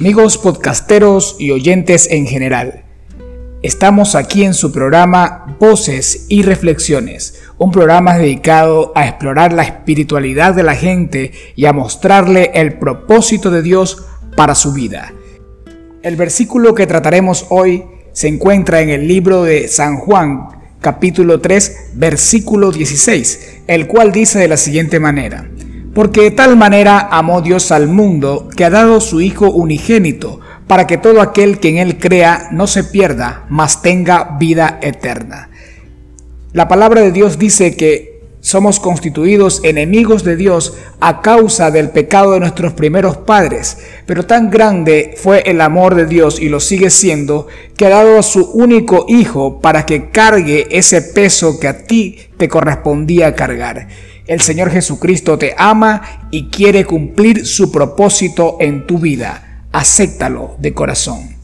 Amigos podcasteros y oyentes en general, estamos aquí en su programa Voces y Reflexiones, un programa dedicado a explorar la espiritualidad de la gente y a mostrarle el propósito de Dios para su vida. El versículo que trataremos hoy se encuentra en el libro de San Juan, capítulo 3, versículo 16, el cual dice de la siguiente manera, porque de tal manera amó Dios al mundo que ha dado su Hijo unigénito, para que todo aquel que en él crea no se pierda, mas tenga vida eterna. La palabra de Dios dice que somos constituidos enemigos de Dios a causa del pecado de nuestros primeros padres, pero tan grande fue el amor de Dios y lo sigue siendo, que ha dado a su único Hijo para que cargue ese peso que a ti te correspondía cargar. El Señor Jesucristo te ama y quiere cumplir su propósito en tu vida. Acéptalo de corazón.